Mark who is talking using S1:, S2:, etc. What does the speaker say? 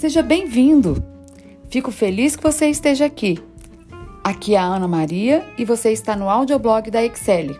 S1: Seja bem-vindo! Fico feliz que você esteja aqui. Aqui é a Ana Maria e você está no audioblog da Excel.